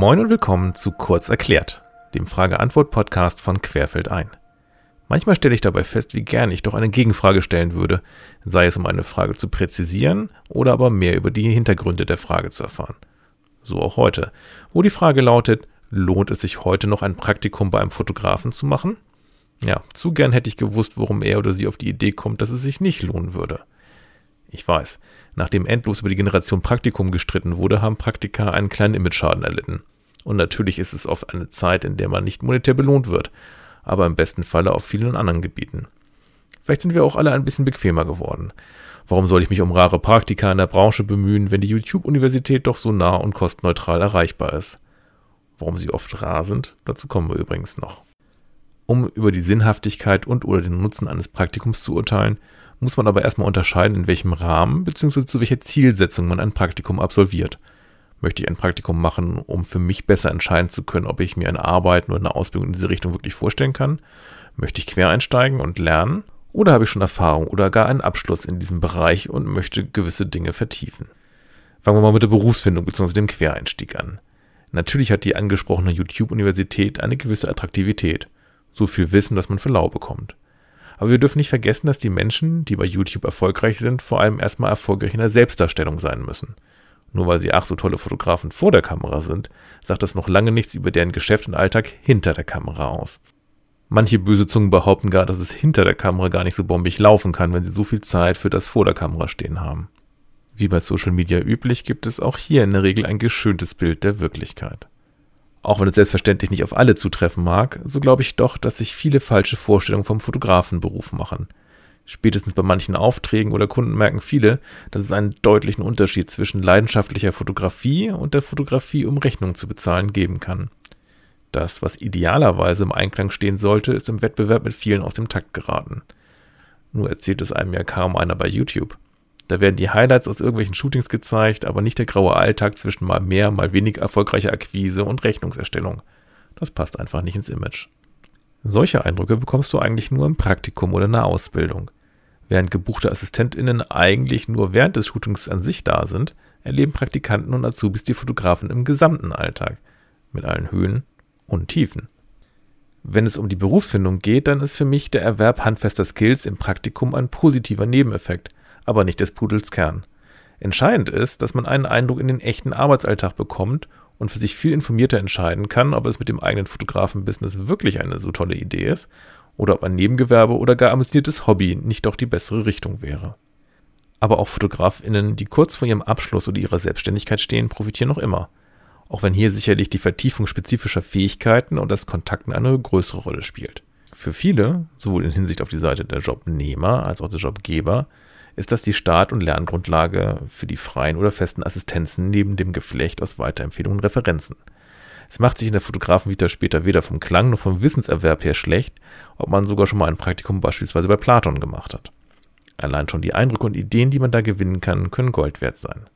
Moin und willkommen zu Kurz erklärt, dem Frage-Antwort-Podcast von Querfeld ein. Manchmal stelle ich dabei fest, wie gern ich doch eine Gegenfrage stellen würde, sei es um eine Frage zu präzisieren oder aber mehr über die Hintergründe der Frage zu erfahren. So auch heute, wo die Frage lautet, lohnt es sich heute noch ein Praktikum bei einem Fotografen zu machen? Ja, zu gern hätte ich gewusst, warum er oder sie auf die Idee kommt, dass es sich nicht lohnen würde. Ich weiß, nachdem endlos über die Generation Praktikum gestritten wurde, haben Praktika einen kleinen Image-Schaden erlitten. Und natürlich ist es oft eine Zeit, in der man nicht monetär belohnt wird, aber im besten Falle auf vielen anderen Gebieten. Vielleicht sind wir auch alle ein bisschen bequemer geworden. Warum soll ich mich um rare Praktika in der Branche bemühen, wenn die YouTube-Universität doch so nah und kostenneutral erreichbar ist? Warum sie oft rar sind, dazu kommen wir übrigens noch. Um über die Sinnhaftigkeit und oder den Nutzen eines Praktikums zu urteilen, muss man aber erstmal unterscheiden, in welchem Rahmen bzw. zu welcher Zielsetzung man ein Praktikum absolviert. Möchte ich ein Praktikum machen, um für mich besser entscheiden zu können, ob ich mir eine Arbeit oder eine Ausbildung in diese Richtung wirklich vorstellen kann? Möchte ich quer einsteigen und lernen? Oder habe ich schon Erfahrung oder gar einen Abschluss in diesem Bereich und möchte gewisse Dinge vertiefen? Fangen wir mal mit der Berufsfindung bzw. dem Quereinstieg an. Natürlich hat die angesprochene YouTube-Universität eine gewisse Attraktivität. So viel Wissen, dass man für lau bekommt. Aber wir dürfen nicht vergessen, dass die Menschen, die bei YouTube erfolgreich sind, vor allem erstmal erfolgreich in der Selbstdarstellung sein müssen. Nur weil sie ach so tolle Fotografen vor der Kamera sind, sagt das noch lange nichts über deren Geschäft und Alltag hinter der Kamera aus. Manche böse Zungen behaupten gar, dass es hinter der Kamera gar nicht so bombig laufen kann, wenn sie so viel Zeit für das vor der Kamera stehen haben. Wie bei Social Media üblich, gibt es auch hier in der Regel ein geschöntes Bild der Wirklichkeit. Auch wenn es selbstverständlich nicht auf alle zutreffen mag, so glaube ich doch, dass sich viele falsche Vorstellungen vom Fotografenberuf machen. Spätestens bei manchen Aufträgen oder Kunden merken viele, dass es einen deutlichen Unterschied zwischen leidenschaftlicher Fotografie und der Fotografie, um Rechnungen zu bezahlen, geben kann. Das, was idealerweise im Einklang stehen sollte, ist im Wettbewerb mit vielen aus dem Takt geraten. Nur erzählt es einem ja kaum einer bei YouTube. Da werden die Highlights aus irgendwelchen Shootings gezeigt, aber nicht der graue Alltag zwischen mal mehr, mal weniger erfolgreicher Akquise und Rechnungserstellung. Das passt einfach nicht ins Image. Solche Eindrücke bekommst du eigentlich nur im Praktikum oder in der Ausbildung. Während gebuchte AssistentInnen eigentlich nur während des Shootings an sich da sind, erleben Praktikanten und Azubis die Fotografen im gesamten Alltag. Mit allen Höhen und Tiefen. Wenn es um die Berufsfindung geht, dann ist für mich der Erwerb handfester Skills im Praktikum ein positiver Nebeneffekt, aber nicht des Pudels Kern. Entscheidend ist, dass man einen Eindruck in den echten Arbeitsalltag bekommt und für sich viel informierter entscheiden kann, ob es mit dem eigenen Fotografenbusiness wirklich eine so tolle Idee ist oder ob ein Nebengewerbe oder gar ambitioniertes Hobby nicht doch die bessere Richtung wäre. Aber auch FotografInnen, die kurz vor ihrem Abschluss oder ihrer Selbstständigkeit stehen, profitieren noch immer. Auch wenn hier sicherlich die Vertiefung spezifischer Fähigkeiten und das Kontakten eine größere Rolle spielt. Für viele, sowohl in Hinsicht auf die Seite der Jobnehmer als auch der Jobgeber, ist das die Start- und Lerngrundlage für die freien oder festen Assistenzen neben dem Geflecht aus Weiterempfehlungen und Referenzen. Es macht sich in der Fotografenvita später weder vom Klang noch vom Wissenserwerb her schlecht, ob man sogar schon mal ein Praktikum beispielsweise bei Platon gemacht hat. Allein schon die Eindrücke und Ideen, die man da gewinnen kann, können Gold wert sein.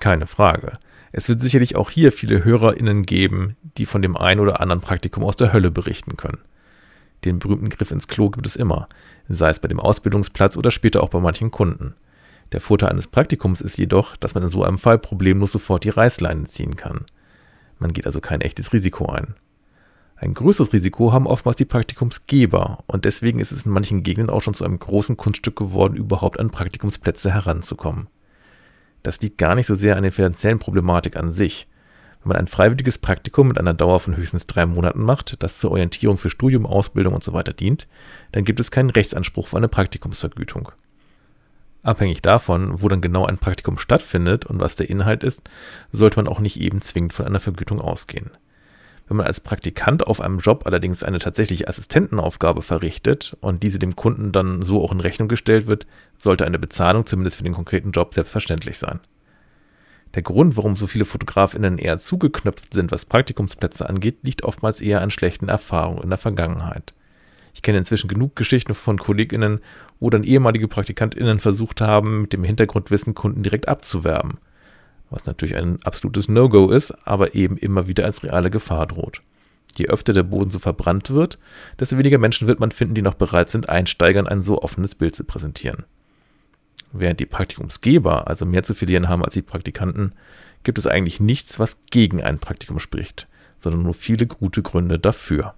Keine Frage. Es wird sicherlich auch hier viele HörerInnen geben, die von dem einen oder anderen Praktikum aus der Hölle berichten können. Den berühmten Griff ins Klo gibt es immer, sei es bei dem Ausbildungsplatz oder später auch bei manchen Kunden. Der Vorteil eines Praktikums ist jedoch, dass man in so einem Fall problemlos sofort die Reißleine ziehen kann. Man geht also kein echtes Risiko ein. Ein größeres Risiko haben oftmals die Praktikumsgeber und deswegen ist es in manchen Gegenden auch schon zu einem großen Kunststück geworden, überhaupt an Praktikumsplätze heranzukommen. Das liegt gar nicht so sehr an der finanziellen Problematik an sich. Wenn man ein freiwilliges Praktikum mit einer Dauer von höchstens drei Monaten macht, das zur Orientierung für Studium, Ausbildung und so dient, dann gibt es keinen Rechtsanspruch für eine Praktikumsvergütung. Abhängig davon, wo dann genau ein Praktikum stattfindet und was der Inhalt ist, sollte man auch nicht eben zwingend von einer Vergütung ausgehen. Wenn man als Praktikant auf einem Job allerdings eine tatsächliche Assistentenaufgabe verrichtet und diese dem Kunden dann so auch in Rechnung gestellt wird, sollte eine Bezahlung zumindest für den konkreten Job selbstverständlich sein. Der Grund, warum so viele FotografInnen eher zugeknöpft sind, was Praktikumsplätze angeht, liegt oftmals eher an schlechten Erfahrungen in der Vergangenheit. Ich kenne inzwischen genug Geschichten von KollegInnen, wo dann ehemalige PraktikantInnen versucht haben, mit dem Hintergrundwissen Kunden direkt abzuwerben. Was natürlich ein absolutes No-Go ist, aber eben immer wieder als reale Gefahr droht. Je öfter der Boden so verbrannt wird, desto weniger Menschen wird man finden, die noch bereit sind, Einsteigern ein so offenes Bild zu präsentieren. Während die Praktikumsgeber also mehr zu verlieren haben als die Praktikanten, gibt es eigentlich nichts, was gegen ein Praktikum spricht, sondern nur viele gute Gründe dafür.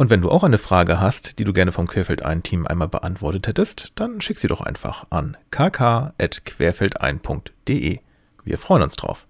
Und wenn du auch eine Frage hast, die du gerne vom Querfeldein-Team einmal beantwortet hättest, dann schick sie doch einfach an kk.querfeldein.de. Wir freuen uns drauf.